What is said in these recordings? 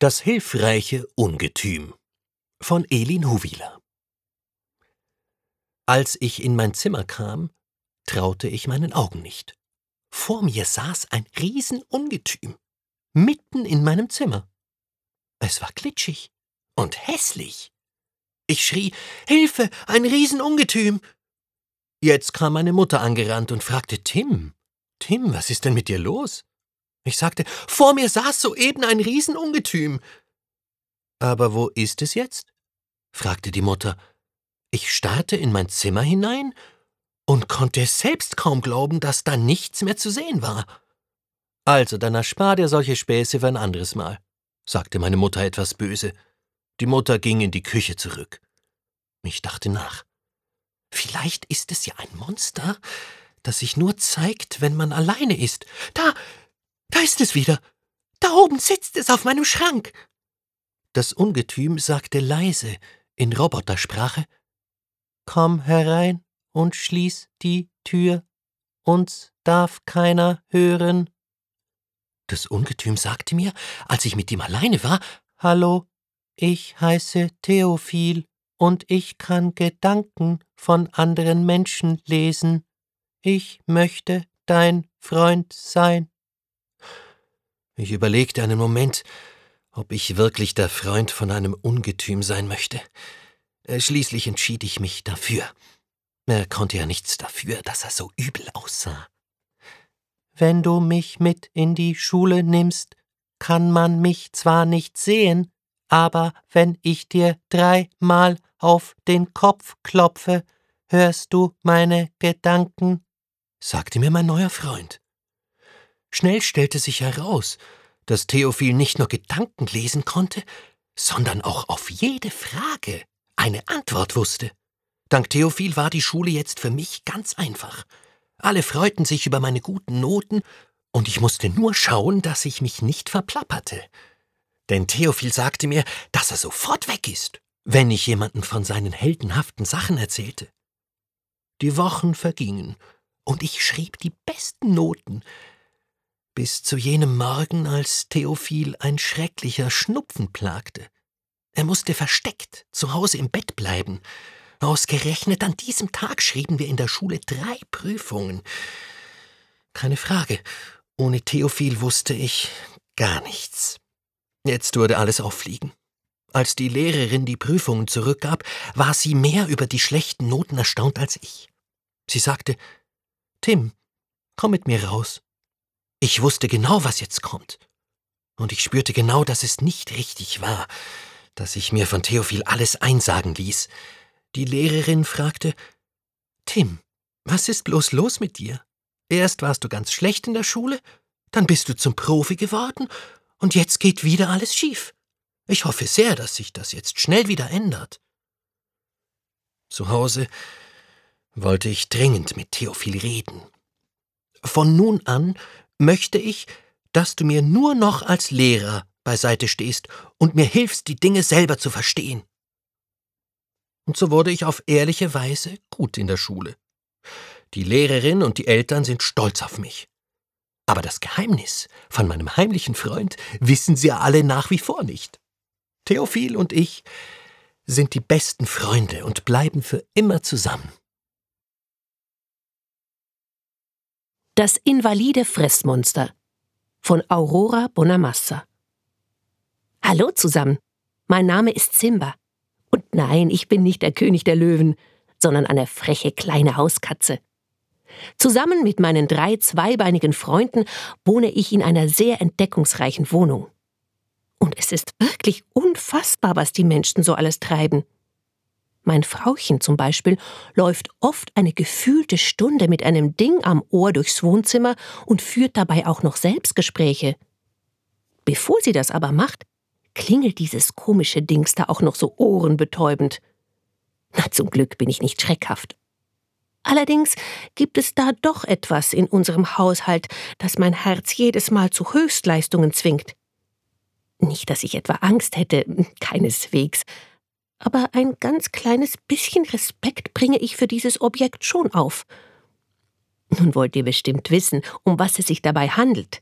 Das hilfreiche Ungetüm von Elin Huwiler Als ich in mein Zimmer kam, traute ich meinen Augen nicht. Vor mir saß ein Riesenungetüm, mitten in meinem Zimmer. Es war glitschig und hässlich. Ich schrie Hilfe, ein Riesenungetüm. Jetzt kam meine Mutter angerannt und fragte Tim, Tim, was ist denn mit dir los? Ich sagte, vor mir saß soeben ein Riesenungetüm. Aber wo ist es jetzt? fragte die Mutter. Ich starrte in mein Zimmer hinein und konnte selbst kaum glauben, dass da nichts mehr zu sehen war. Also, dann erspar dir solche Späße für ein anderes Mal, sagte meine Mutter etwas böse. Die Mutter ging in die Küche zurück. Ich dachte nach. Vielleicht ist es ja ein Monster, das sich nur zeigt, wenn man alleine ist. Da, da ist es wieder. Da oben sitzt es auf meinem Schrank. Das Ungetüm sagte leise in Robotersprache Komm herein und schließ die Tür, uns darf keiner hören. Das Ungetüm sagte mir, als ich mit ihm alleine war Hallo, ich heiße Theophil und ich kann Gedanken von anderen Menschen lesen. Ich möchte dein Freund sein. Ich überlegte einen Moment, ob ich wirklich der Freund von einem Ungetüm sein möchte. Äh, schließlich entschied ich mich dafür. Er konnte ja nichts dafür, dass er so übel aussah. Wenn du mich mit in die Schule nimmst, kann man mich zwar nicht sehen, aber wenn ich dir dreimal auf den Kopf klopfe, hörst du meine Gedanken, sagte mir mein neuer Freund. Schnell stellte sich heraus, dass Theophil nicht nur Gedanken lesen konnte, sondern auch auf jede Frage eine Antwort wusste. Dank Theophil war die Schule jetzt für mich ganz einfach. Alle freuten sich über meine guten Noten, und ich musste nur schauen, dass ich mich nicht verplapperte. Denn Theophil sagte mir, dass er sofort weg ist, wenn ich jemanden von seinen heldenhaften Sachen erzählte. Die Wochen vergingen, und ich schrieb die besten Noten, bis zu jenem Morgen, als Theophil ein schrecklicher Schnupfen plagte. Er musste versteckt zu Hause im Bett bleiben. Ausgerechnet an diesem Tag schrieben wir in der Schule drei Prüfungen. Keine Frage, ohne Theophil wusste ich gar nichts. Jetzt wurde alles auffliegen. Als die Lehrerin die Prüfungen zurückgab, war sie mehr über die schlechten Noten erstaunt als ich. Sie sagte Tim, komm mit mir raus. Ich wusste genau, was jetzt kommt. Und ich spürte genau, dass es nicht richtig war, dass ich mir von Theophil alles einsagen ließ. Die Lehrerin fragte Tim, was ist bloß los mit dir? Erst warst du ganz schlecht in der Schule, dann bist du zum Profi geworden, und jetzt geht wieder alles schief. Ich hoffe sehr, dass sich das jetzt schnell wieder ändert. Zu Hause wollte ich dringend mit Theophil reden. Von nun an möchte ich, dass du mir nur noch als Lehrer beiseite stehst und mir hilfst, die Dinge selber zu verstehen. Und so wurde ich auf ehrliche Weise gut in der Schule. Die Lehrerin und die Eltern sind stolz auf mich. Aber das Geheimnis von meinem heimlichen Freund wissen sie alle nach wie vor nicht. Theophil und ich sind die besten Freunde und bleiben für immer zusammen. Das invalide Fressmonster von Aurora Bonamassa. Hallo zusammen. Mein Name ist Simba. Und nein, ich bin nicht der König der Löwen, sondern eine freche kleine Hauskatze. Zusammen mit meinen drei zweibeinigen Freunden wohne ich in einer sehr entdeckungsreichen Wohnung. Und es ist wirklich unfassbar, was die Menschen so alles treiben. Mein Frauchen zum Beispiel läuft oft eine gefühlte Stunde mit einem Ding am Ohr durchs Wohnzimmer und führt dabei auch noch Selbstgespräche. Bevor sie das aber macht, klingelt dieses komische Dings da auch noch so ohrenbetäubend. Na, zum Glück bin ich nicht schreckhaft. Allerdings gibt es da doch etwas in unserem Haushalt, das mein Herz jedes Mal zu Höchstleistungen zwingt. Nicht, dass ich etwa Angst hätte, keineswegs, aber ein ganz kleines bisschen Respekt bringe ich für dieses Objekt schon auf. Nun wollt ihr bestimmt wissen, um was es sich dabei handelt.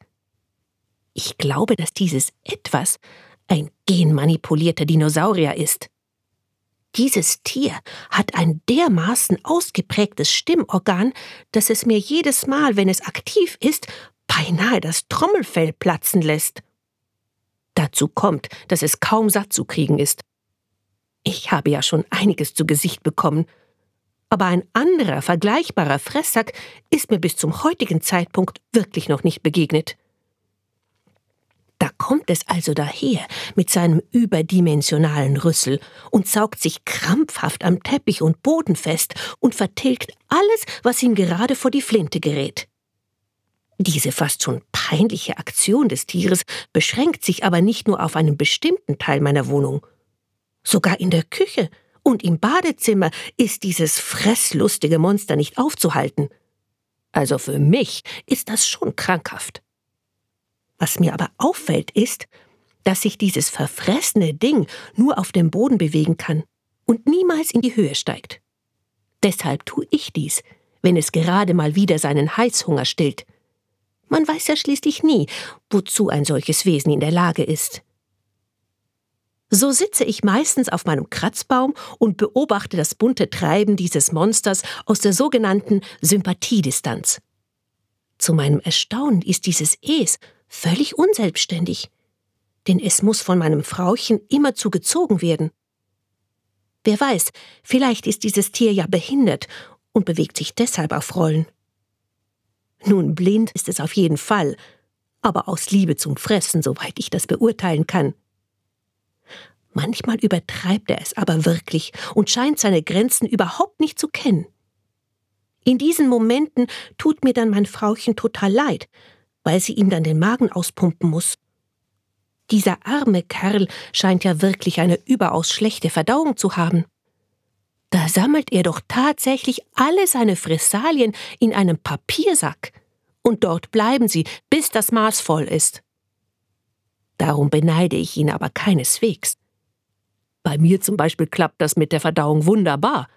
Ich glaube, dass dieses etwas ein genmanipulierter Dinosaurier ist. Dieses Tier hat ein dermaßen ausgeprägtes Stimmorgan, dass es mir jedes Mal, wenn es aktiv ist, beinahe das Trommelfell platzen lässt. Dazu kommt, dass es kaum satt zu kriegen ist. Ich habe ja schon einiges zu Gesicht bekommen, aber ein anderer vergleichbarer Fresssack ist mir bis zum heutigen Zeitpunkt wirklich noch nicht begegnet. Da kommt es also daher mit seinem überdimensionalen Rüssel und saugt sich krampfhaft am Teppich und Boden fest und vertilgt alles, was ihm gerade vor die Flinte gerät. Diese fast schon peinliche Aktion des Tieres beschränkt sich aber nicht nur auf einen bestimmten Teil meiner Wohnung. Sogar in der Küche und im Badezimmer ist dieses fresslustige Monster nicht aufzuhalten. Also für mich ist das schon krankhaft. Was mir aber auffällt, ist, dass sich dieses verfressene Ding nur auf dem Boden bewegen kann und niemals in die Höhe steigt. Deshalb tue ich dies, wenn es gerade mal wieder seinen Heißhunger stillt. Man weiß ja schließlich nie, wozu ein solches Wesen in der Lage ist. So sitze ich meistens auf meinem Kratzbaum und beobachte das bunte Treiben dieses Monsters aus der sogenannten Sympathiedistanz. Zu meinem Erstaunen ist dieses Es völlig unselbstständig, denn es muss von meinem Frauchen immerzu gezogen werden. Wer weiß, vielleicht ist dieses Tier ja behindert und bewegt sich deshalb auf Rollen. Nun, blind ist es auf jeden Fall, aber aus Liebe zum Fressen, soweit ich das beurteilen kann. Manchmal übertreibt er es aber wirklich und scheint seine Grenzen überhaupt nicht zu kennen. In diesen Momenten tut mir dann mein Frauchen total leid, weil sie ihm dann den Magen auspumpen muss. Dieser arme Kerl scheint ja wirklich eine überaus schlechte Verdauung zu haben. Da sammelt er doch tatsächlich alle seine Fressalien in einem Papiersack, und dort bleiben sie, bis das Maß voll ist. Darum beneide ich ihn aber keineswegs. Bei mir zum Beispiel klappt das mit der Verdauung wunderbar.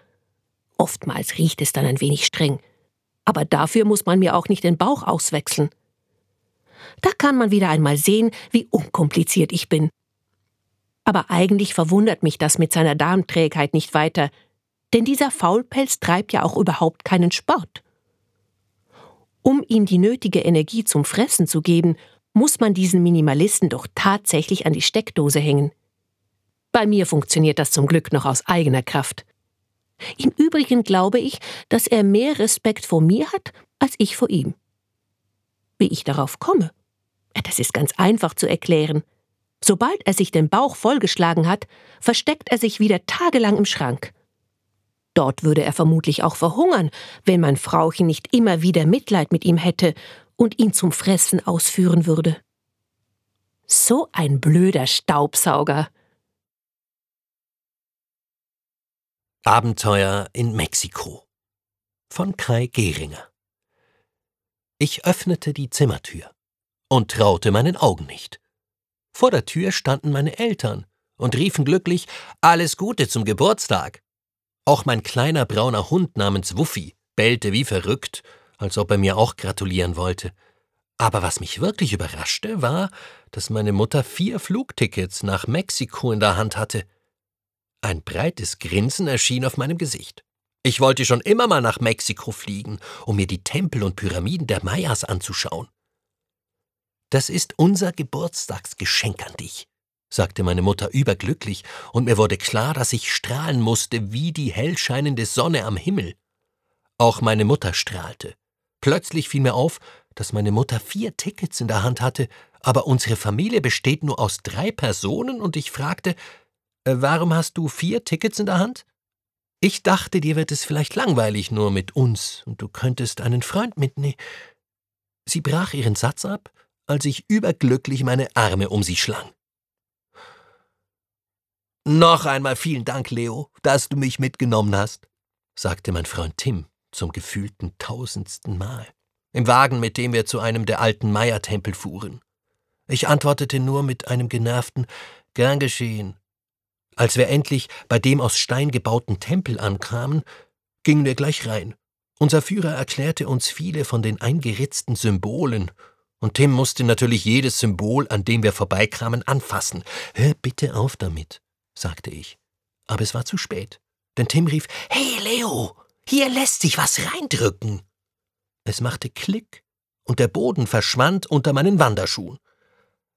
Oftmals riecht es dann ein wenig streng, aber dafür muss man mir auch nicht den Bauch auswechseln. Da kann man wieder einmal sehen, wie unkompliziert ich bin. Aber eigentlich verwundert mich das mit seiner Darmträgheit nicht weiter, denn dieser Faulpelz treibt ja auch überhaupt keinen Sport. Um ihm die nötige Energie zum Fressen zu geben, muss man diesen Minimalisten doch tatsächlich an die Steckdose hängen. Bei mir funktioniert das zum Glück noch aus eigener Kraft. Im Übrigen glaube ich, dass er mehr Respekt vor mir hat als ich vor ihm. Wie ich darauf komme? Das ist ganz einfach zu erklären. Sobald er sich den Bauch vollgeschlagen hat, versteckt er sich wieder tagelang im Schrank. Dort würde er vermutlich auch verhungern, wenn mein Frauchen nicht immer wieder Mitleid mit ihm hätte und ihn zum Fressen ausführen würde. So ein blöder Staubsauger. Abenteuer in Mexiko von Kai Gehringer Ich öffnete die Zimmertür und traute meinen Augen nicht. Vor der Tür standen meine Eltern und riefen glücklich Alles Gute zum Geburtstag. Auch mein kleiner brauner Hund namens Wuffi bellte wie verrückt, als ob er mir auch gratulieren wollte. Aber was mich wirklich überraschte, war, dass meine Mutter vier Flugtickets nach Mexiko in der Hand hatte. Ein breites Grinsen erschien auf meinem Gesicht. Ich wollte schon immer mal nach Mexiko fliegen, um mir die Tempel und Pyramiden der Mayas anzuschauen. Das ist unser Geburtstagsgeschenk an dich, sagte meine Mutter überglücklich, und mir wurde klar, dass ich strahlen musste wie die hellscheinende Sonne am Himmel. Auch meine Mutter strahlte. Plötzlich fiel mir auf, dass meine Mutter vier Tickets in der Hand hatte, aber unsere Familie besteht nur aus drei Personen, und ich fragte, warum hast du vier Tickets in der Hand? Ich dachte, dir wird es vielleicht langweilig nur mit uns, und du könntest einen Freund mitnehmen. Sie brach ihren Satz ab als ich überglücklich meine Arme um sie schlang. Noch einmal vielen Dank, Leo, dass du mich mitgenommen hast, sagte mein Freund Tim zum gefühlten tausendsten Mal, im Wagen, mit dem wir zu einem der alten Meiertempel fuhren. Ich antwortete nur mit einem genervten Gern geschehen. Als wir endlich bei dem aus Stein gebauten Tempel ankamen, gingen wir gleich rein. Unser Führer erklärte uns viele von den eingeritzten Symbolen Und Tim musste natürlich jedes Symbol, an dem wir vorbeikamen, anfassen. Hör bitte auf damit, sagte ich. Aber es war zu spät. Denn Tim rief, Hey Leo, hier lässt sich was reindrücken. Es machte Klick und der Boden verschwand unter meinen Wanderschuhen.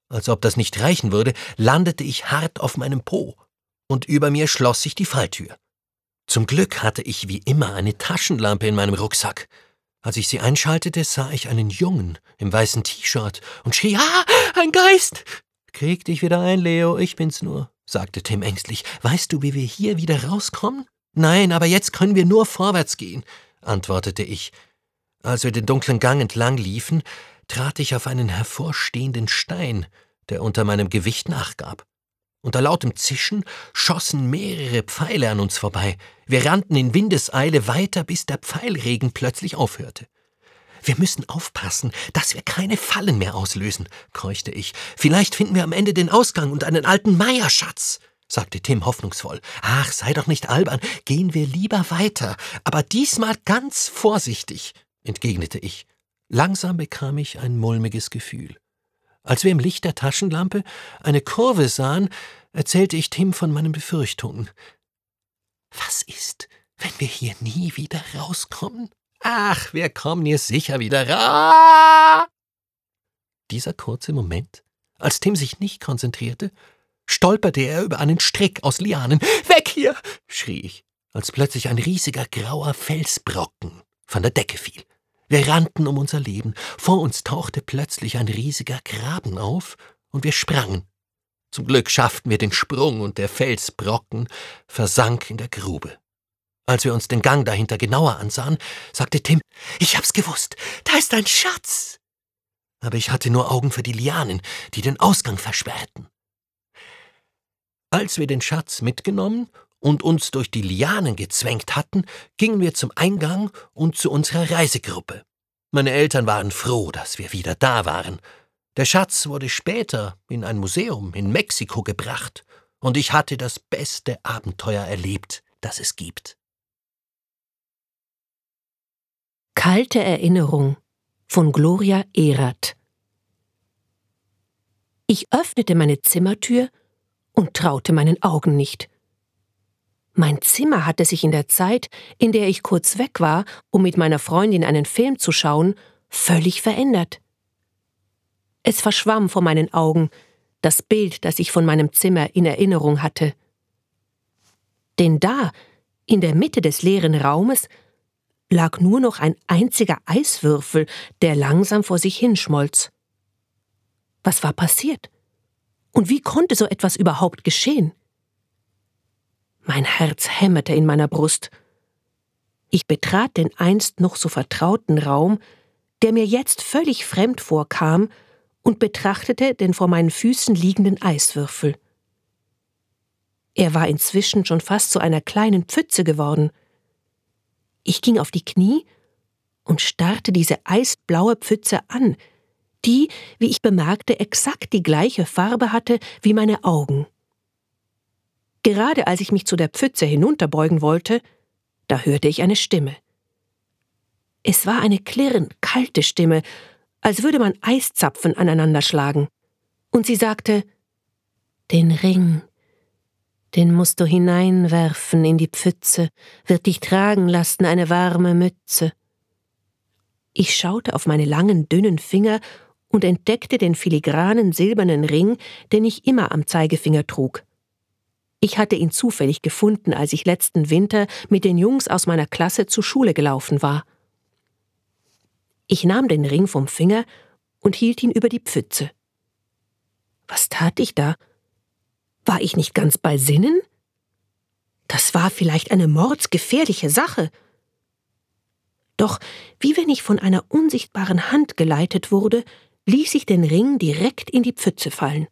Als ob das nicht reichen würde, landete ich hart auf meinem Po und über mir schloss sich die Falltür. Zum Glück hatte ich wie immer eine Taschenlampe in meinem Rucksack. Als ich sie einschaltete, sah ich einen Jungen im weißen T-Shirt und schrie, ah, ein Geist! Krieg dich wieder ein, Leo, ich bin's nur, sagte Tim ängstlich. Weißt du, wie wir hier wieder rauskommen? Nein, aber jetzt können wir nur vorwärts gehen, antwortete ich. Als wir den dunklen Gang entlang liefen, trat ich auf einen hervorstehenden Stein, der unter meinem Gewicht nachgab. Unter lautem Zischen schossen mehrere Pfeile an uns vorbei. Wir rannten in Windeseile weiter, bis der Pfeilregen plötzlich aufhörte. Wir müssen aufpassen, dass wir keine Fallen mehr auslösen, keuchte ich. Vielleicht finden wir am Ende den Ausgang und einen alten Meierschatz, sagte Tim hoffnungsvoll. Ach, sei doch nicht albern, gehen wir lieber weiter, aber diesmal ganz vorsichtig, entgegnete ich. Langsam bekam ich ein mulmiges Gefühl. Als wir im Licht der Taschenlampe eine Kurve sahen, erzählte ich Tim von meinen Befürchtungen. Was ist, wenn wir hier nie wieder rauskommen? Ach, wir kommen hier sicher wieder ra. Dieser kurze Moment, als Tim sich nicht konzentrierte, stolperte er über einen Strick aus Lianen. Weg hier! schrie ich, als plötzlich ein riesiger grauer Felsbrocken von der Decke fiel. Wir rannten um unser Leben. Vor uns tauchte plötzlich ein riesiger Graben auf und wir sprangen. Zum Glück schafften wir den Sprung und der Felsbrocken versank in der Grube. Als wir uns den Gang dahinter genauer ansahen, sagte Tim, ich hab's gewusst, da ist ein Schatz. Aber ich hatte nur Augen für die Lianen, die den Ausgang versperrten. Als wir den Schatz mitgenommen und uns durch die Lianen gezwängt hatten, gingen wir zum Eingang und zu unserer Reisegruppe. Meine Eltern waren froh, dass wir wieder da waren. Der Schatz wurde später in ein Museum in Mexiko gebracht, und ich hatte das beste Abenteuer erlebt, das es gibt. Kalte Erinnerung von Gloria Erath Ich öffnete meine Zimmertür und traute meinen Augen nicht. Mein Zimmer hatte sich in der Zeit, in der ich kurz weg war, um mit meiner Freundin einen Film zu schauen, völlig verändert. Es verschwamm vor meinen Augen, das Bild, das ich von meinem Zimmer in Erinnerung hatte. Denn da, in der Mitte des leeren Raumes, lag nur noch ein einziger Eiswürfel, der langsam vor sich hinschmolz. Was war passiert? Und wie konnte so etwas überhaupt geschehen? Mein Herz hämmerte in meiner Brust. Ich betrat den einst noch so vertrauten Raum, der mir jetzt völlig fremd vorkam, und betrachtete den vor meinen Füßen liegenden Eiswürfel. Er war inzwischen schon fast zu einer kleinen Pfütze geworden. Ich ging auf die Knie und starrte diese eisblaue Pfütze an, die, wie ich bemerkte, exakt die gleiche Farbe hatte wie meine Augen. Gerade als ich mich zu der Pfütze hinunterbeugen wollte, da hörte ich eine Stimme. Es war eine klirrend kalte Stimme, als würde man Eiszapfen aneinanderschlagen. Und sie sagte Den Ring, den musst du hineinwerfen in die Pfütze, wird dich tragen lassen eine warme Mütze. Ich schaute auf meine langen, dünnen Finger und entdeckte den filigranen silbernen Ring, den ich immer am Zeigefinger trug. Ich hatte ihn zufällig gefunden, als ich letzten Winter mit den Jungs aus meiner Klasse zur Schule gelaufen war. Ich nahm den Ring vom Finger und hielt ihn über die Pfütze. Was tat ich da? War ich nicht ganz bei Sinnen? Das war vielleicht eine mordsgefährliche Sache. Doch wie wenn ich von einer unsichtbaren Hand geleitet wurde, ließ ich den Ring direkt in die Pfütze fallen.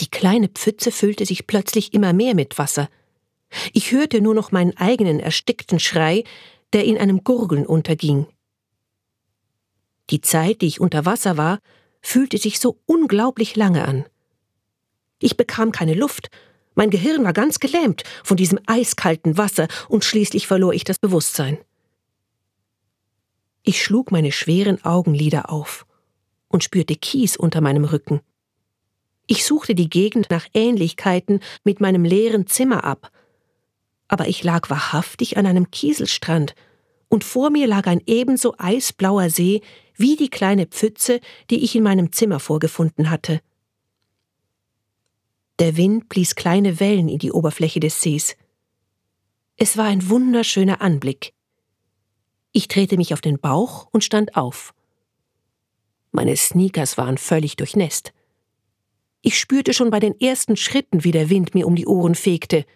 Die kleine Pfütze füllte sich plötzlich immer mehr mit Wasser. Ich hörte nur noch meinen eigenen erstickten Schrei, der in einem Gurgeln unterging. Die Zeit, die ich unter Wasser war, fühlte sich so unglaublich lange an. Ich bekam keine Luft, mein Gehirn war ganz gelähmt von diesem eiskalten Wasser und schließlich verlor ich das Bewusstsein. Ich schlug meine schweren Augenlider auf und spürte Kies unter meinem Rücken. Ich suchte die Gegend nach Ähnlichkeiten mit meinem leeren Zimmer ab, aber ich lag wahrhaftig an einem Kieselstrand, und vor mir lag ein ebenso eisblauer See wie die kleine Pfütze, die ich in meinem Zimmer vorgefunden hatte. Der Wind blies kleine Wellen in die Oberfläche des Sees. Es war ein wunderschöner Anblick. Ich drehte mich auf den Bauch und stand auf. Meine Sneakers waren völlig durchnässt. Ich spürte schon bei den ersten Schritten, wie der Wind mir um die Ohren fegte.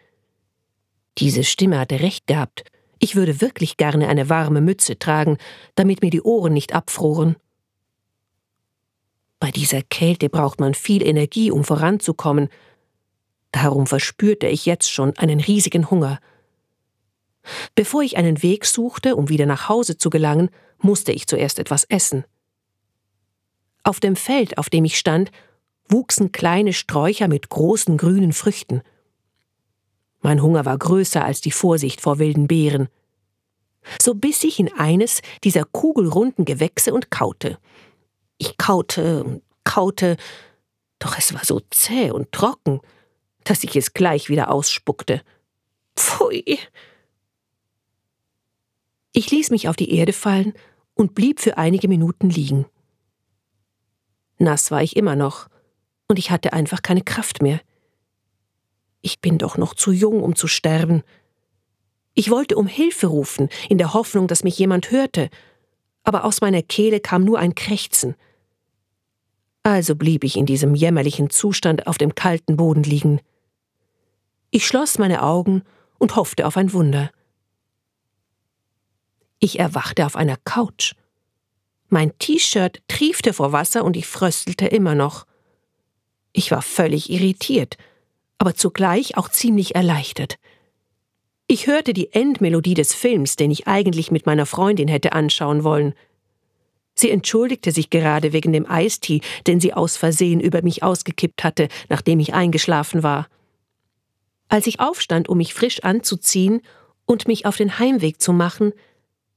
Diese Stimme hatte recht gehabt. Ich würde wirklich gerne eine warme Mütze tragen, damit mir die Ohren nicht abfroren. Bei dieser Kälte braucht man viel Energie, um voranzukommen. Darum verspürte ich jetzt schon einen riesigen Hunger. Bevor ich einen Weg suchte, um wieder nach Hause zu gelangen, musste ich zuerst etwas essen. Auf dem Feld, auf dem ich stand, wuchsen kleine Sträucher mit großen grünen Früchten. Mein Hunger war größer als die Vorsicht vor wilden Beeren. So biss ich in eines dieser kugelrunden Gewächse und kaute. Ich kaute und kaute, doch es war so zäh und trocken, dass ich es gleich wieder ausspuckte. Pfui! Ich ließ mich auf die Erde fallen und blieb für einige Minuten liegen. Nass war ich immer noch, und ich hatte einfach keine Kraft mehr. Ich bin doch noch zu jung, um zu sterben. Ich wollte um Hilfe rufen, in der Hoffnung, dass mich jemand hörte, aber aus meiner Kehle kam nur ein Krächzen. Also blieb ich in diesem jämmerlichen Zustand auf dem kalten Boden liegen. Ich schloss meine Augen und hoffte auf ein Wunder. Ich erwachte auf einer Couch. Mein T-Shirt triefte vor Wasser und ich fröstelte immer noch. Ich war völlig irritiert, aber zugleich auch ziemlich erleichtert. Ich hörte die Endmelodie des Films, den ich eigentlich mit meiner Freundin hätte anschauen wollen. Sie entschuldigte sich gerade wegen dem Eistee, den sie aus Versehen über mich ausgekippt hatte, nachdem ich eingeschlafen war. Als ich aufstand, um mich frisch anzuziehen und mich auf den Heimweg zu machen,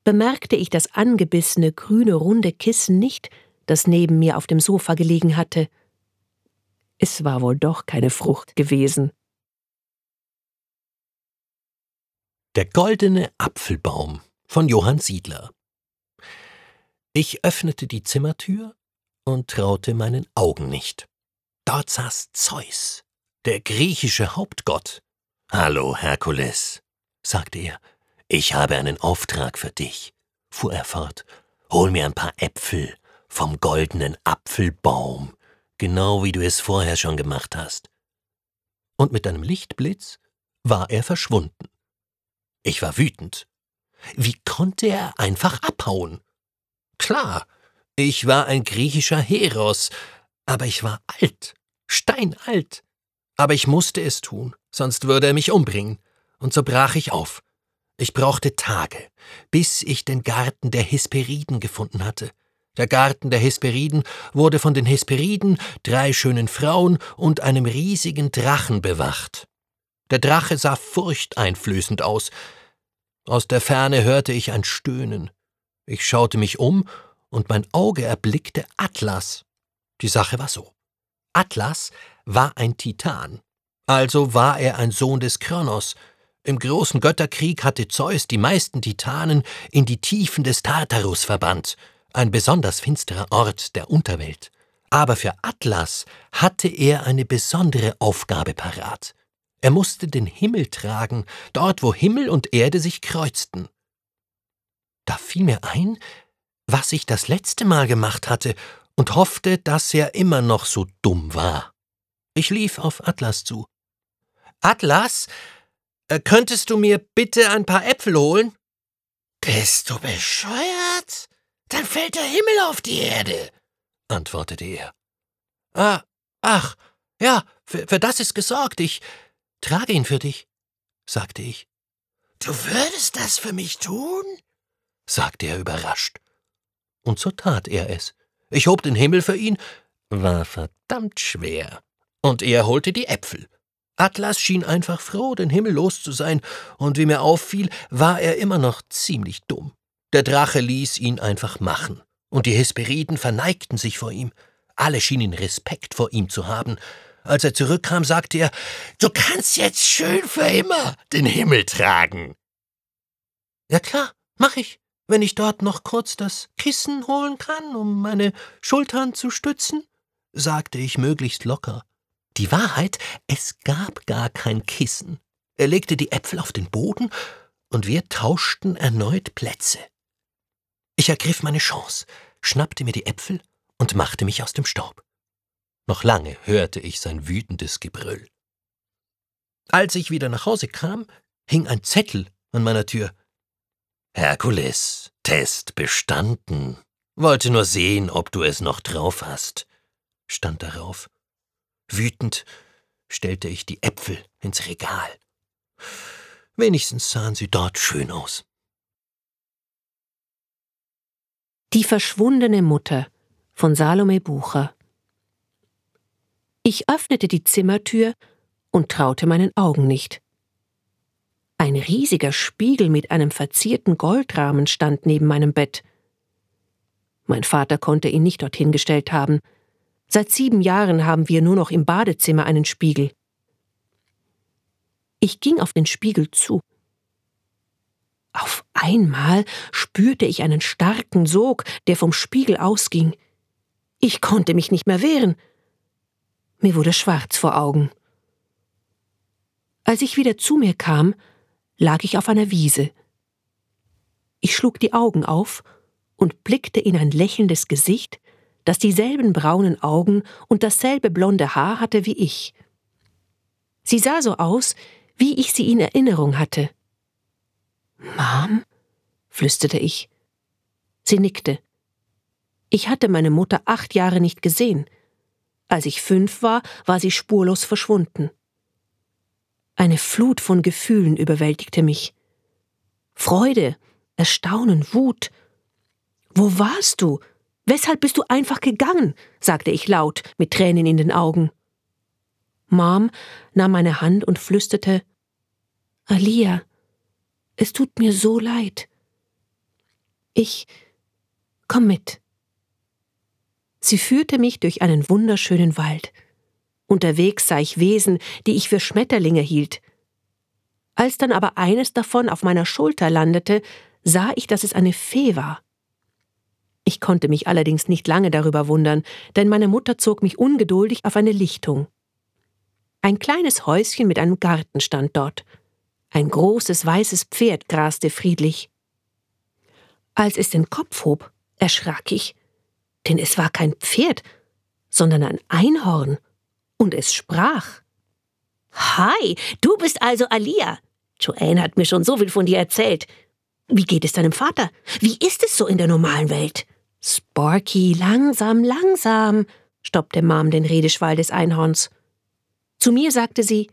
bemerkte ich das angebissene grüne runde Kissen nicht, das neben mir auf dem Sofa gelegen hatte. Es war wohl doch keine Frucht gewesen. Der goldene Apfelbaum von Johann Siedler Ich öffnete die Zimmertür und traute meinen Augen nicht. Dort saß Zeus, der griechische Hauptgott. Hallo, Herkules, sagte er, ich habe einen Auftrag für dich, fuhr er fort. Hol mir ein paar Äpfel vom goldenen Apfelbaum, genau wie du es vorher schon gemacht hast. Und mit einem Lichtblitz war er verschwunden. Ich war wütend. Wie konnte er einfach abhauen? Klar, ich war ein griechischer Heros, aber ich war alt, steinalt. Aber ich musste es tun, sonst würde er mich umbringen. Und so brach ich auf. Ich brauchte Tage, bis ich den Garten der Hesperiden gefunden hatte. Der Garten der Hesperiden wurde von den Hesperiden, drei schönen Frauen und einem riesigen Drachen bewacht. Der Drache sah furchteinflößend aus. Aus der Ferne hörte ich ein Stöhnen. Ich schaute mich um, und mein Auge erblickte Atlas. Die Sache war so. Atlas war ein Titan. Also war er ein Sohn des Kronos, im großen Götterkrieg hatte Zeus die meisten Titanen in die Tiefen des Tartarus verbannt, ein besonders finsterer Ort der Unterwelt. Aber für Atlas hatte er eine besondere Aufgabe parat. Er musste den Himmel tragen, dort wo Himmel und Erde sich kreuzten. Da fiel mir ein, was ich das letzte Mal gemacht hatte, und hoffte, dass er immer noch so dumm war. Ich lief auf Atlas zu. Atlas, äh, könntest du mir bitte ein paar Äpfel holen? Bist du bescheuert? Dann fällt der Himmel auf die Erde, antwortete er. Ah, ach, ja, für, für das ist gesorgt. Ich trage ihn für dich, sagte ich. Du würdest das für mich tun? sagte er überrascht. Und so tat er es. Ich hob den Himmel für ihn, war verdammt schwer. Und er holte die Äpfel. Atlas schien einfach froh, den Himmel los zu sein, und wie mir auffiel, war er immer noch ziemlich dumm. Der Drache ließ ihn einfach machen. und die Hesperiden verneigten sich vor ihm. Alle schienen Respekt vor ihm zu haben. Als er zurückkam, sagte er, Du kannst jetzt schön für immer den Himmel tragen. Ja klar, mach ich, wenn ich dort noch kurz das Kissen holen kann, um meine Schultern zu stützen, sagte ich möglichst locker. Die Wahrheit, es gab gar kein Kissen. Er legte die Äpfel auf den Boden, und wir tauschten erneut Plätze. Ich ergriff meine Chance, schnappte mir die Äpfel und machte mich aus dem Staub. Noch lange hörte ich sein wütendes Gebrüll. Als ich wieder nach Hause kam, hing ein Zettel an meiner Tür. Herkules, Test bestanden. Wollte nur sehen, ob du es noch drauf hast, stand darauf. Wütend stellte ich die Äpfel ins Regal. Wenigstens sahen sie dort schön aus. Die verschwundene Mutter von Salome Bucher Ich öffnete die Zimmertür und traute meinen Augen nicht. Ein riesiger Spiegel mit einem verzierten Goldrahmen stand neben meinem Bett. Mein Vater konnte ihn nicht dorthin gestellt haben. Seit sieben Jahren haben wir nur noch im Badezimmer einen Spiegel. Ich ging auf den Spiegel zu. Auf einmal spürte ich einen starken Sog, der vom Spiegel ausging. Ich konnte mich nicht mehr wehren. Mir wurde schwarz vor Augen. Als ich wieder zu mir kam, lag ich auf einer Wiese. Ich schlug die Augen auf und blickte in ein lächelndes Gesicht, das dieselben braunen Augen und dasselbe blonde Haar hatte wie ich. Sie sah so aus, wie ich sie in Erinnerung hatte. Mom? flüsterte ich. Sie nickte. Ich hatte meine Mutter acht Jahre nicht gesehen. Als ich fünf war, war sie spurlos verschwunden. Eine Flut von Gefühlen überwältigte mich. Freude, Erstaunen, Wut. Wo warst du? Weshalb bist du einfach gegangen? sagte ich laut, mit Tränen in den Augen. Mom nahm meine Hand und flüsterte Alia, es tut mir so leid. Ich komm mit. Sie führte mich durch einen wunderschönen Wald. Unterwegs sah ich Wesen, die ich für Schmetterlinge hielt. Als dann aber eines davon auf meiner Schulter landete, sah ich, dass es eine Fee war. Ich konnte mich allerdings nicht lange darüber wundern, denn meine Mutter zog mich ungeduldig auf eine Lichtung. Ein kleines Häuschen mit einem Garten stand dort. Ein großes weißes Pferd graste friedlich. Als es den Kopf hob, erschrak ich, denn es war kein Pferd, sondern ein Einhorn, und es sprach. Hi, du bist also Alia. Joanne hat mir schon so viel von dir erzählt. Wie geht es deinem Vater? Wie ist es so in der normalen Welt? Sparky, langsam, langsam, stoppte Mom den Redeschwall des Einhorns. Zu mir sagte sie,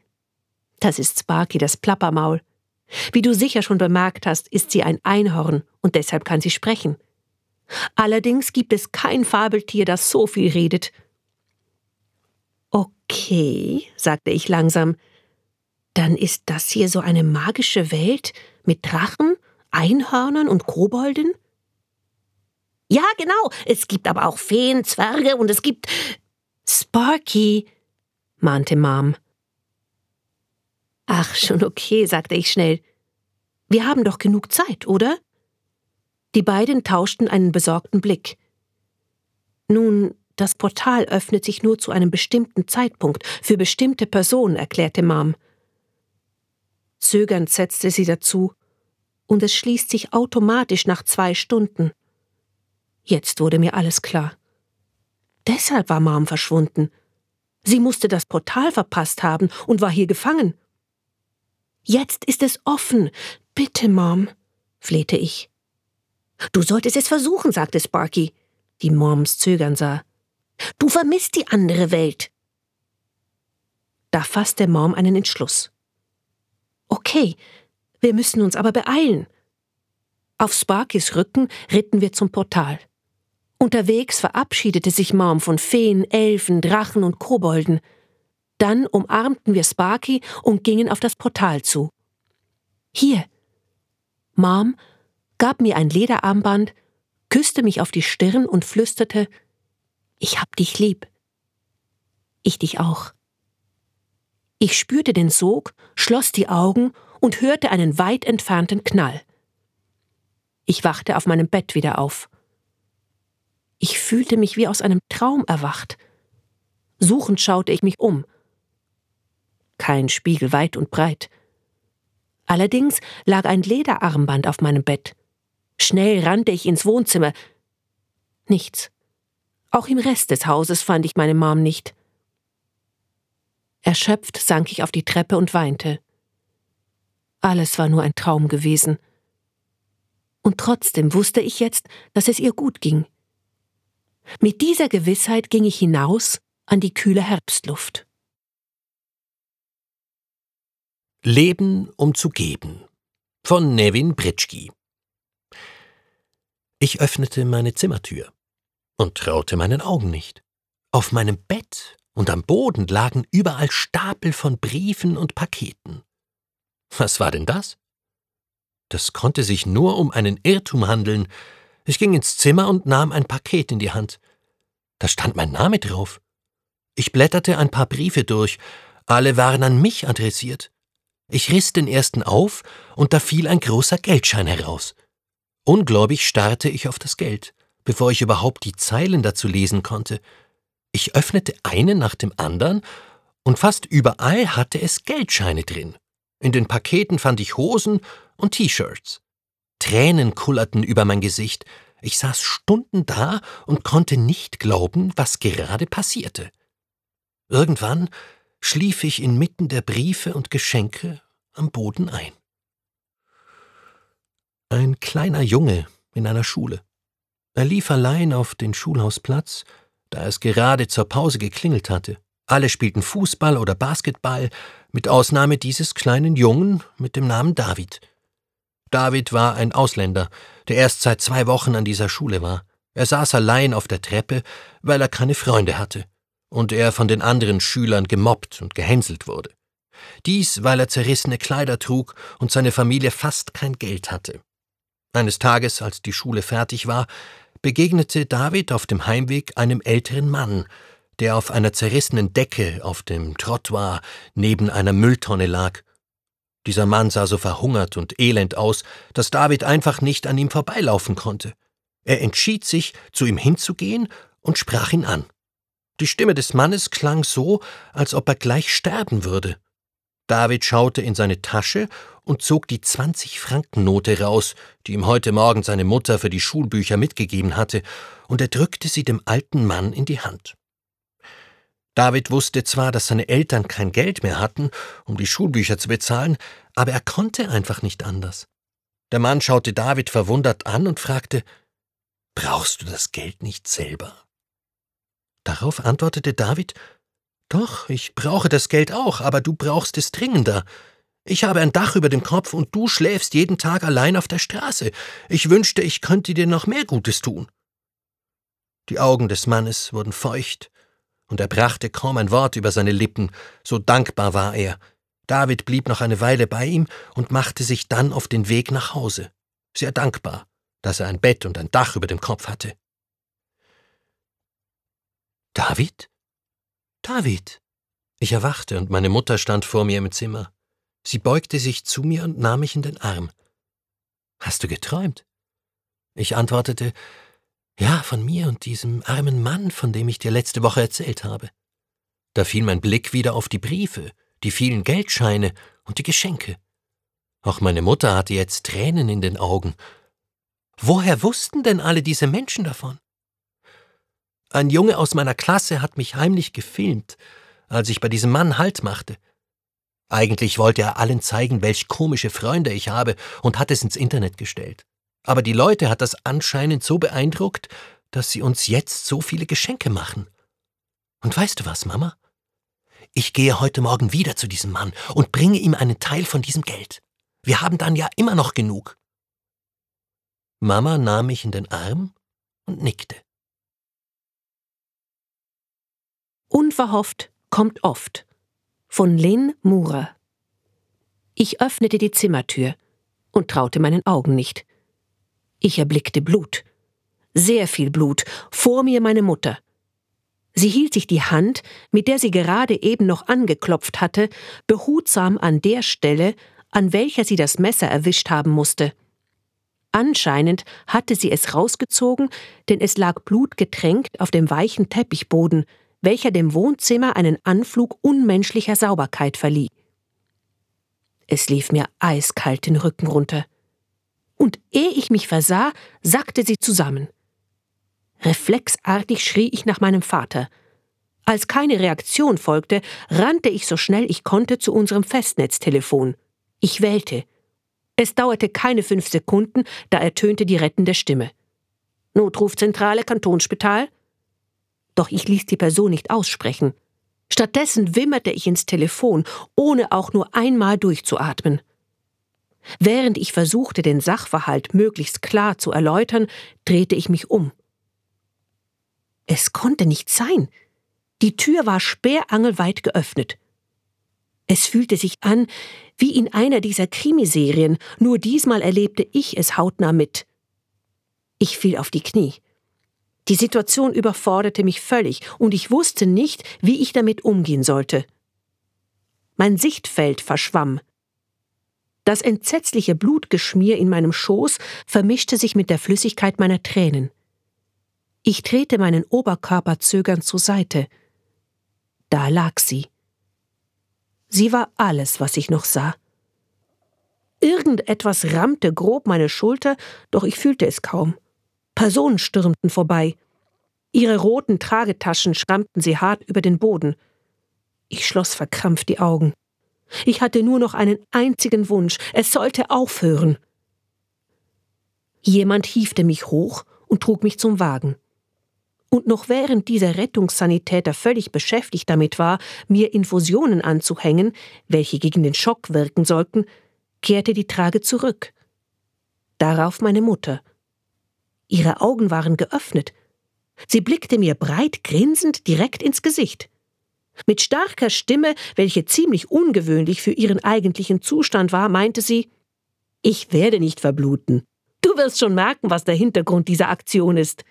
das ist Sparky, das Plappermaul. Wie du sicher schon bemerkt hast, ist sie ein Einhorn und deshalb kann sie sprechen. Allerdings gibt es kein Fabeltier, das so viel redet. Okay, sagte ich langsam, dann ist das hier so eine magische Welt mit Drachen, Einhörnern und Kobolden? Ja, genau, es gibt aber auch Feen, Zwerge und es gibt. Sparky, mahnte Mom. Ach, schon okay, sagte ich schnell. Wir haben doch genug Zeit, oder? Die beiden tauschten einen besorgten Blick. Nun, das Portal öffnet sich nur zu einem bestimmten Zeitpunkt, für bestimmte Personen, erklärte Mom. Zögernd setzte sie dazu, und es schließt sich automatisch nach zwei Stunden. Jetzt wurde mir alles klar. Deshalb war Mom verschwunden. Sie musste das Portal verpasst haben und war hier gefangen. Jetzt ist es offen. Bitte, Mom, flehte ich. Du solltest es versuchen, sagte Sparky, die Moms zögern sah. Du vermisst die andere Welt. Da fasste Mom einen Entschluss. Okay, wir müssen uns aber beeilen. Auf Sparkys Rücken ritten wir zum Portal. Unterwegs verabschiedete sich Mom von Feen, Elfen, Drachen und Kobolden. Dann umarmten wir Sparky und gingen auf das Portal zu. Hier. Mom gab mir ein Lederarmband küsste mich auf die Stirn und flüsterte Ich hab dich lieb. Ich dich auch. Ich spürte den Sog, schloss die Augen und hörte einen weit entfernten Knall. Ich wachte auf meinem Bett wieder auf. Ich fühlte mich wie aus einem Traum erwacht. Suchend schaute ich mich um. Kein Spiegel weit und breit. Allerdings lag ein Lederarmband auf meinem Bett. Schnell rannte ich ins Wohnzimmer. Nichts. Auch im Rest des Hauses fand ich meine Mom nicht. Erschöpft sank ich auf die Treppe und weinte. Alles war nur ein Traum gewesen. Und trotzdem wusste ich jetzt, dass es ihr gut ging. Mit dieser Gewissheit ging ich hinaus an die kühle Herbstluft. Leben um zu geben von Nevin Britschki Ich öffnete meine Zimmertür und traute meinen Augen nicht. Auf meinem Bett und am Boden lagen überall Stapel von Briefen und Paketen. Was war denn das? Das konnte sich nur um einen Irrtum handeln, ich ging ins Zimmer und nahm ein Paket in die Hand. Da stand mein Name drauf. Ich blätterte ein paar Briefe durch, alle waren an mich adressiert. Ich riss den ersten auf, und da fiel ein großer Geldschein heraus. Ungläubig starrte ich auf das Geld, bevor ich überhaupt die Zeilen dazu lesen konnte. Ich öffnete einen nach dem anderen, und fast überall hatte es Geldscheine drin. In den Paketen fand ich Hosen und T-Shirts. Tränen kullerten über mein Gesicht. Ich saß Stunden da und konnte nicht glauben, was gerade passierte. Irgendwann schlief ich inmitten der Briefe und Geschenke am Boden ein. Ein kleiner Junge in einer Schule. Er lief allein auf den Schulhausplatz, da es gerade zur Pause geklingelt hatte. Alle spielten Fußball oder Basketball, mit Ausnahme dieses kleinen Jungen mit dem Namen David. David war ein Ausländer, der erst seit zwei Wochen an dieser Schule war. Er saß allein auf der Treppe, weil er keine Freunde hatte und er von den anderen Schülern gemobbt und gehänselt wurde. Dies, weil er zerrissene Kleider trug und seine Familie fast kein Geld hatte. Eines Tages, als die Schule fertig war, begegnete David auf dem Heimweg einem älteren Mann, der auf einer zerrissenen Decke auf dem Trottoir neben einer Mülltonne lag dieser Mann sah so verhungert und elend aus, dass David einfach nicht an ihm vorbeilaufen konnte. Er entschied sich, zu ihm hinzugehen und sprach ihn an. Die Stimme des Mannes klang so, als ob er gleich sterben würde. David schaute in seine Tasche und zog die 20-Franken-Note raus, die ihm heute Morgen seine Mutter für die Schulbücher mitgegeben hatte, und er drückte sie dem alten Mann in die Hand. David wusste zwar, dass seine Eltern kein Geld mehr hatten, um die Schulbücher zu bezahlen, aber er konnte einfach nicht anders. Der Mann schaute David verwundert an und fragte Brauchst du das Geld nicht selber? Darauf antwortete David Doch, ich brauche das Geld auch, aber du brauchst es dringender. Ich habe ein Dach über dem Kopf und du schläfst jeden Tag allein auf der Straße. Ich wünschte, ich könnte dir noch mehr Gutes tun. Die Augen des Mannes wurden feucht, und er brachte kaum ein Wort über seine Lippen, so dankbar war er. David blieb noch eine Weile bei ihm und machte sich dann auf den Weg nach Hause, sehr dankbar, dass er ein Bett und ein Dach über dem Kopf hatte. David? David! Ich erwachte und meine Mutter stand vor mir im Zimmer. Sie beugte sich zu mir und nahm mich in den Arm. Hast du geträumt? Ich antwortete, ja, von mir und diesem armen Mann, von dem ich dir letzte Woche erzählt habe. Da fiel mein Blick wieder auf die Briefe, die vielen Geldscheine und die Geschenke. Auch meine Mutter hatte jetzt Tränen in den Augen. Woher wussten denn alle diese Menschen davon? Ein Junge aus meiner Klasse hat mich heimlich gefilmt, als ich bei diesem Mann Halt machte. Eigentlich wollte er allen zeigen, welch komische Freunde ich habe, und hat es ins Internet gestellt aber die Leute hat das anscheinend so beeindruckt, dass sie uns jetzt so viele Geschenke machen. Und weißt du was, Mama? Ich gehe heute Morgen wieder zu diesem Mann und bringe ihm einen Teil von diesem Geld. Wir haben dann ja immer noch genug. Mama nahm mich in den Arm und nickte. Unverhofft kommt oft. Von Lynn Murer. Ich öffnete die Zimmertür und traute meinen Augen nicht. Ich erblickte Blut. Sehr viel Blut, vor mir meine Mutter. Sie hielt sich die Hand, mit der sie gerade eben noch angeklopft hatte, behutsam an der Stelle, an welcher sie das Messer erwischt haben musste. Anscheinend hatte sie es rausgezogen, denn es lag blutgetränkt auf dem weichen Teppichboden, welcher dem Wohnzimmer einen Anflug unmenschlicher Sauberkeit verlieh. Es lief mir eiskalt den Rücken runter. Und ehe ich mich versah, sackte sie zusammen. Reflexartig schrie ich nach meinem Vater. Als keine Reaktion folgte, rannte ich so schnell ich konnte zu unserem Festnetztelefon. Ich wählte. Es dauerte keine fünf Sekunden, da ertönte die rettende Stimme. Notrufzentrale Kantonsspital? Doch ich ließ die Person nicht aussprechen. Stattdessen wimmerte ich ins Telefon, ohne auch nur einmal durchzuatmen. Während ich versuchte, den Sachverhalt möglichst klar zu erläutern, drehte ich mich um. Es konnte nicht sein. Die Tür war sperrangelweit geöffnet. Es fühlte sich an wie in einer dieser Krimiserien, nur diesmal erlebte ich es hautnah mit. Ich fiel auf die Knie. Die Situation überforderte mich völlig, und ich wusste nicht, wie ich damit umgehen sollte. Mein Sichtfeld verschwamm. Das entsetzliche Blutgeschmier in meinem Schoß vermischte sich mit der Flüssigkeit meiner Tränen. Ich drehte meinen Oberkörper zögernd zur Seite. Da lag sie. Sie war alles, was ich noch sah. Irgendetwas rammte grob meine Schulter, doch ich fühlte es kaum. Personen stürmten vorbei. Ihre roten Tragetaschen schrammten sie hart über den Boden. Ich schloss verkrampft die Augen. Ich hatte nur noch einen einzigen Wunsch, es sollte aufhören. Jemand hiefte mich hoch und trug mich zum Wagen. Und noch während dieser Rettungssanitäter völlig beschäftigt damit war, mir Infusionen anzuhängen, welche gegen den Schock wirken sollten, kehrte die Trage zurück. Darauf meine Mutter. Ihre Augen waren geöffnet. Sie blickte mir breit grinsend direkt ins Gesicht. Mit starker Stimme, welche ziemlich ungewöhnlich für ihren eigentlichen Zustand war, meinte sie Ich werde nicht verbluten. Du wirst schon merken, was der Hintergrund dieser Aktion ist.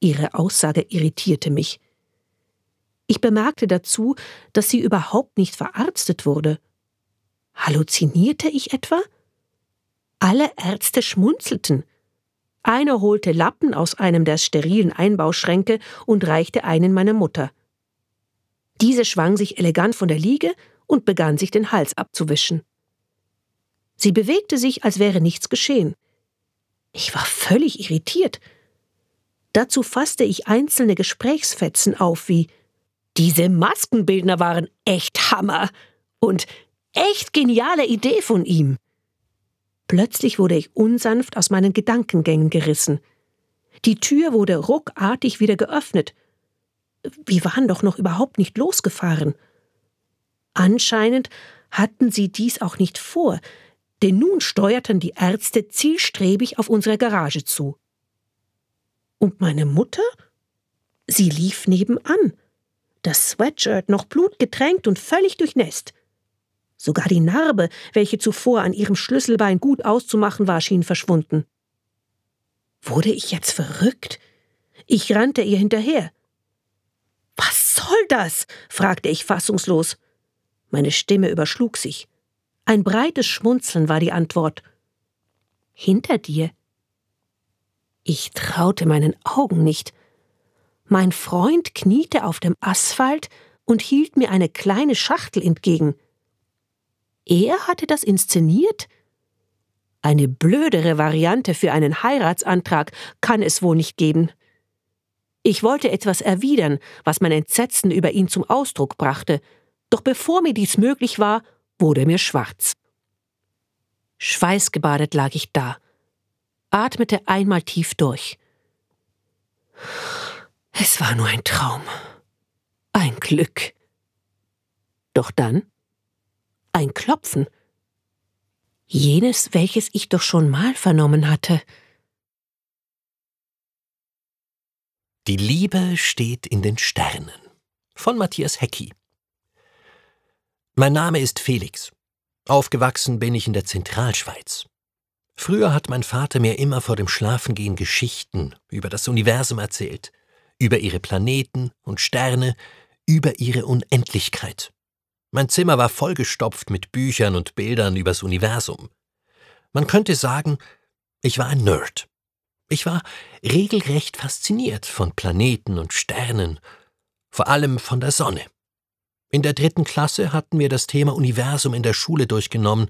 Ihre Aussage irritierte mich. Ich bemerkte dazu, dass sie überhaupt nicht verarztet wurde. Halluzinierte ich etwa? Alle Ärzte schmunzelten. Einer holte Lappen aus einem der sterilen Einbauschränke und reichte einen meiner Mutter. Diese schwang sich elegant von der Liege und begann sich den Hals abzuwischen. Sie bewegte sich, als wäre nichts geschehen. Ich war völlig irritiert. Dazu fasste ich einzelne Gesprächsfetzen auf wie Diese Maskenbildner waren echt Hammer und echt geniale Idee von ihm. Plötzlich wurde ich unsanft aus meinen Gedankengängen gerissen. Die Tür wurde ruckartig wieder geöffnet. Wir waren doch noch überhaupt nicht losgefahren. Anscheinend hatten sie dies auch nicht vor, denn nun steuerten die Ärzte zielstrebig auf unsere Garage zu. Und meine Mutter? Sie lief nebenan. Das Sweatshirt noch blutgetränkt und völlig durchnässt. Sogar die Narbe, welche zuvor an ihrem Schlüsselbein gut auszumachen war, schien verschwunden. Wurde ich jetzt verrückt? Ich rannte ihr hinterher. Was soll das? fragte ich fassungslos. Meine Stimme überschlug sich. Ein breites Schmunzeln war die Antwort. Hinter dir ich traute meinen Augen nicht. Mein Freund kniete auf dem Asphalt und hielt mir eine kleine Schachtel entgegen. Er hatte das inszeniert? Eine blödere Variante für einen Heiratsantrag kann es wohl nicht geben. Ich wollte etwas erwidern, was mein Entsetzen über ihn zum Ausdruck brachte, doch bevor mir dies möglich war, wurde mir schwarz. Schweißgebadet lag ich da atmete einmal tief durch. Es war nur ein Traum. Ein Glück. Doch dann ein Klopfen. Jenes, welches ich doch schon mal vernommen hatte. Die Liebe steht in den Sternen von Matthias Hecki. Mein Name ist Felix. Aufgewachsen bin ich in der Zentralschweiz. Früher hat mein Vater mir immer vor dem Schlafengehen Geschichten über das Universum erzählt, über ihre Planeten und Sterne, über ihre Unendlichkeit. Mein Zimmer war vollgestopft mit Büchern und Bildern übers Universum. Man könnte sagen, ich war ein Nerd. Ich war regelrecht fasziniert von Planeten und Sternen, vor allem von der Sonne. In der dritten Klasse hatten wir das Thema Universum in der Schule durchgenommen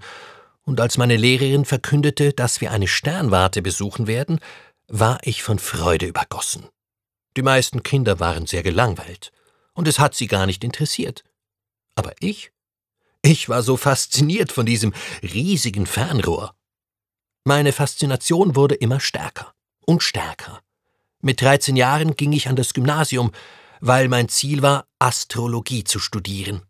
und als meine Lehrerin verkündete, dass wir eine Sternwarte besuchen werden, war ich von Freude übergossen. Die meisten Kinder waren sehr gelangweilt, und es hat sie gar nicht interessiert. Aber ich? Ich war so fasziniert von diesem riesigen Fernrohr. Meine Faszination wurde immer stärker und stärker. Mit 13 Jahren ging ich an das Gymnasium, weil mein Ziel war, Astrologie zu studieren.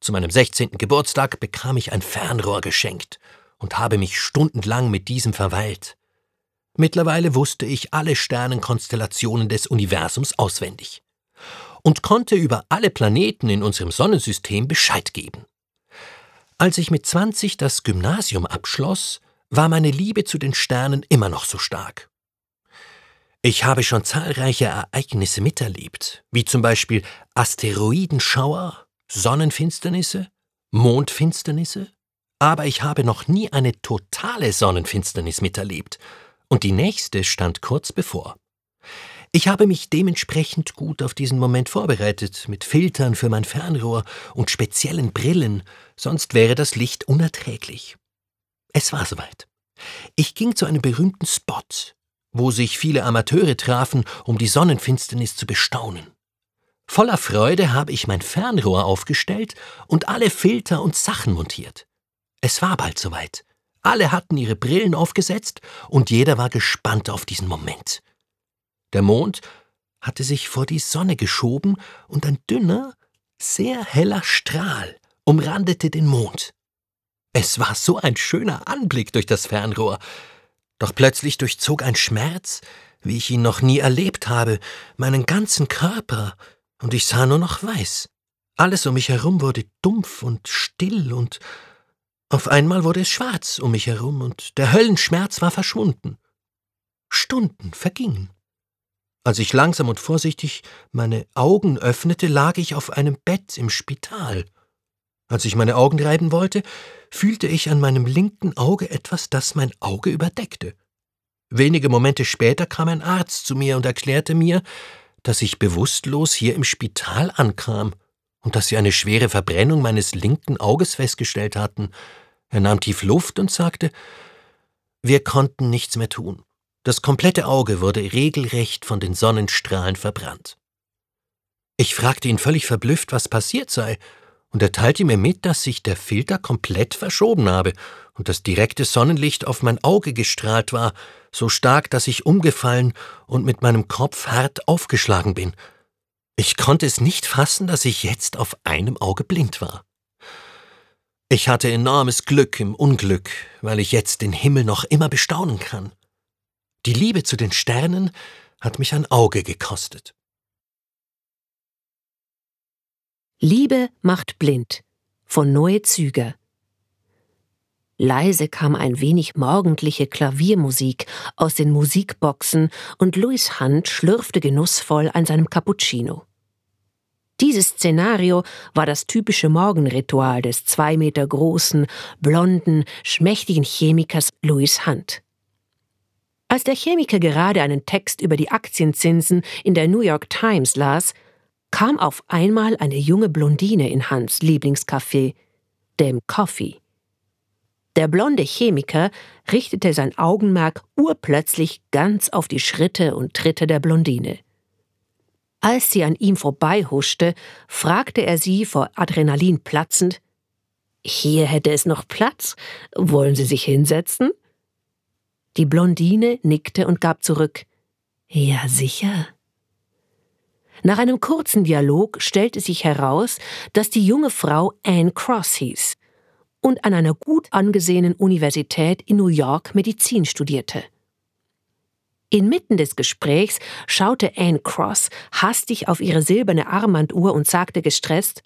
Zu meinem 16. Geburtstag bekam ich ein Fernrohr geschenkt und habe mich stundenlang mit diesem verweilt. Mittlerweile wusste ich alle Sternenkonstellationen des Universums auswendig und konnte über alle Planeten in unserem Sonnensystem Bescheid geben. Als ich mit 20 das Gymnasium abschloss, war meine Liebe zu den Sternen immer noch so stark. Ich habe schon zahlreiche Ereignisse miterlebt, wie zum Beispiel Asteroidenschauer, Sonnenfinsternisse, Mondfinsternisse, aber ich habe noch nie eine totale Sonnenfinsternis miterlebt, und die nächste stand kurz bevor. Ich habe mich dementsprechend gut auf diesen Moment vorbereitet, mit Filtern für mein Fernrohr und speziellen Brillen, sonst wäre das Licht unerträglich. Es war soweit. Ich ging zu einem berühmten Spot, wo sich viele Amateure trafen, um die Sonnenfinsternis zu bestaunen. Voller Freude habe ich mein Fernrohr aufgestellt und alle Filter und Sachen montiert. Es war bald soweit. Alle hatten ihre Brillen aufgesetzt und jeder war gespannt auf diesen Moment. Der Mond hatte sich vor die Sonne geschoben und ein dünner, sehr heller Strahl umrandete den Mond. Es war so ein schöner Anblick durch das Fernrohr. Doch plötzlich durchzog ein Schmerz, wie ich ihn noch nie erlebt habe, meinen ganzen Körper, und ich sah nur noch weiß. Alles um mich herum wurde dumpf und still, und auf einmal wurde es schwarz um mich herum, und der Höllenschmerz war verschwunden. Stunden vergingen. Als ich langsam und vorsichtig meine Augen öffnete, lag ich auf einem Bett im Spital. Als ich meine Augen reiben wollte, fühlte ich an meinem linken Auge etwas, das mein Auge überdeckte. Wenige Momente später kam ein Arzt zu mir und erklärte mir, dass ich bewusstlos hier im Spital ankam und dass sie eine schwere Verbrennung meines linken Auges festgestellt hatten. Er nahm tief Luft und sagte, wir konnten nichts mehr tun. Das komplette Auge wurde regelrecht von den Sonnenstrahlen verbrannt. Ich fragte ihn völlig verblüfft, was passiert sei, und er teilte mir mit, dass sich der Filter komplett verschoben habe und das direkte Sonnenlicht auf mein Auge gestrahlt war, so stark, dass ich umgefallen und mit meinem Kopf hart aufgeschlagen bin. Ich konnte es nicht fassen, dass ich jetzt auf einem Auge blind war. Ich hatte enormes Glück im Unglück, weil ich jetzt den Himmel noch immer bestaunen kann. Die Liebe zu den Sternen hat mich ein Auge gekostet. Liebe macht blind von Noe Züger Leise kam ein wenig morgendliche Klaviermusik aus den Musikboxen und Louis Hunt schlürfte genussvoll an seinem Cappuccino. Dieses Szenario war das typische Morgenritual des zwei Meter großen, blonden, schmächtigen Chemikers Louis Hunt. Als der Chemiker gerade einen Text über die Aktienzinsen in der New York Times las, kam auf einmal eine junge Blondine in Hunts Lieblingscafé, dem Coffee. Der blonde Chemiker richtete sein Augenmerk urplötzlich ganz auf die Schritte und Tritte der Blondine. Als sie an ihm vorbeihuschte, fragte er sie vor Adrenalin platzend Hier hätte es noch Platz. Wollen Sie sich hinsetzen? Die Blondine nickte und gab zurück Ja, sicher. Nach einem kurzen Dialog stellte sich heraus, dass die junge Frau Anne Cross hieß und an einer gut angesehenen Universität in New York Medizin studierte. Inmitten des Gesprächs schaute Anne Cross hastig auf ihre silberne Armbanduhr und sagte gestresst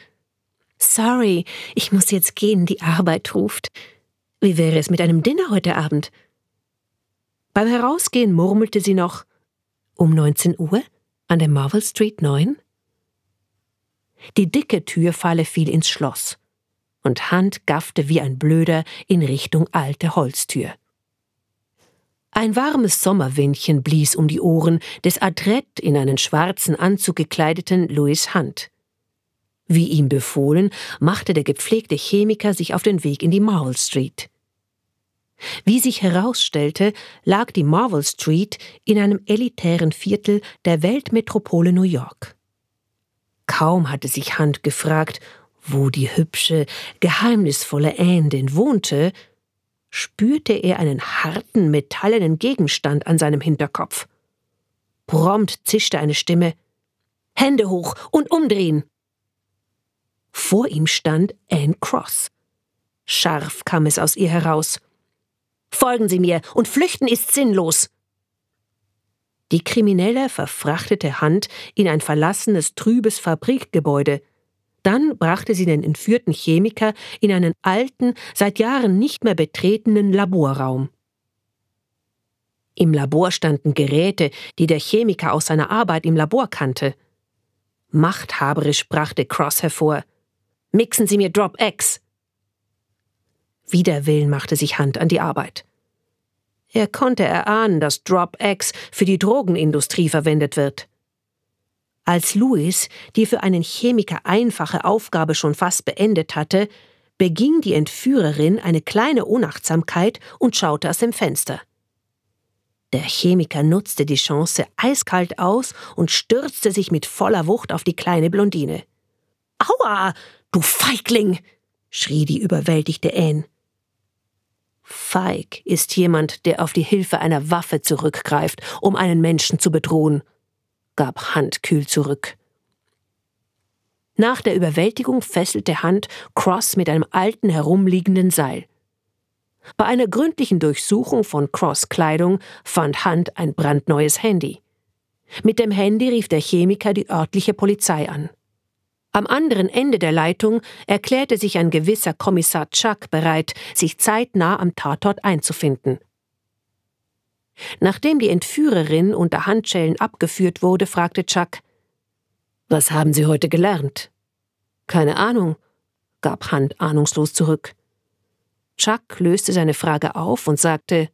Sorry, ich muss jetzt gehen, die Arbeit ruft. Wie wäre es mit einem Dinner heute Abend? Beim Herausgehen murmelte sie noch Um 19 Uhr? An der Marvel Street 9? Die dicke Türfalle fiel ins Schloss, und Hand gaffte wie ein Blöder in Richtung alte Holztür. Ein warmes Sommerwindchen blies um die Ohren des adrett in einen schwarzen Anzug gekleideten Louis Hunt. Wie ihm befohlen, machte der gepflegte Chemiker sich auf den Weg in die Marvel Street. Wie sich herausstellte, lag die Marvel Street in einem elitären Viertel der Weltmetropole New York. Kaum hatte sich Hunt gefragt, wo die hübsche, geheimnisvolle Anne denn wohnte, spürte er einen harten, metallenen Gegenstand an seinem Hinterkopf. Prompt zischte eine Stimme Hände hoch und umdrehen. Vor ihm stand Anne Cross. Scharf kam es aus ihr heraus. Folgen Sie mir, und flüchten ist sinnlos. Die Kriminelle verfrachtete Hand in ein verlassenes, trübes Fabrikgebäude, dann brachte sie den entführten Chemiker in einen alten, seit Jahren nicht mehr betretenen Laborraum. Im Labor standen Geräte, die der Chemiker aus seiner Arbeit im Labor kannte. Machthaberisch brachte Cross hervor. Mixen Sie mir Drop X. Wider Willen machte sich Hand an die Arbeit. Er konnte erahnen, dass Drop X für die Drogenindustrie verwendet wird. Als Louis die für einen Chemiker einfache Aufgabe schon fast beendet hatte, beging die Entführerin eine kleine Unachtsamkeit und schaute aus dem Fenster. Der Chemiker nutzte die Chance eiskalt aus und stürzte sich mit voller Wucht auf die kleine Blondine. Aua, du Feigling! schrie die überwältigte Anne. Feig ist jemand, der auf die Hilfe einer Waffe zurückgreift, um einen Menschen zu bedrohen, gab Hunt kühl zurück. Nach der Überwältigung fesselte Hunt Cross mit einem alten herumliegenden Seil. Bei einer gründlichen Durchsuchung von Cross Kleidung fand Hunt ein brandneues Handy. Mit dem Handy rief der Chemiker die örtliche Polizei an. Am anderen Ende der Leitung erklärte sich ein gewisser Kommissar Chuck bereit, sich zeitnah am Tatort einzufinden. Nachdem die Entführerin unter Handschellen abgeführt wurde, fragte Chuck Was haben Sie heute gelernt? Keine Ahnung, gab Hunt ahnungslos zurück. Chuck löste seine Frage auf und sagte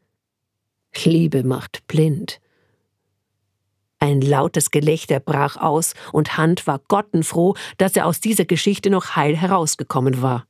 Liebe macht blind. Ein lautes Gelächter brach aus, und Hunt war gottenfroh, dass er aus dieser Geschichte noch heil herausgekommen war.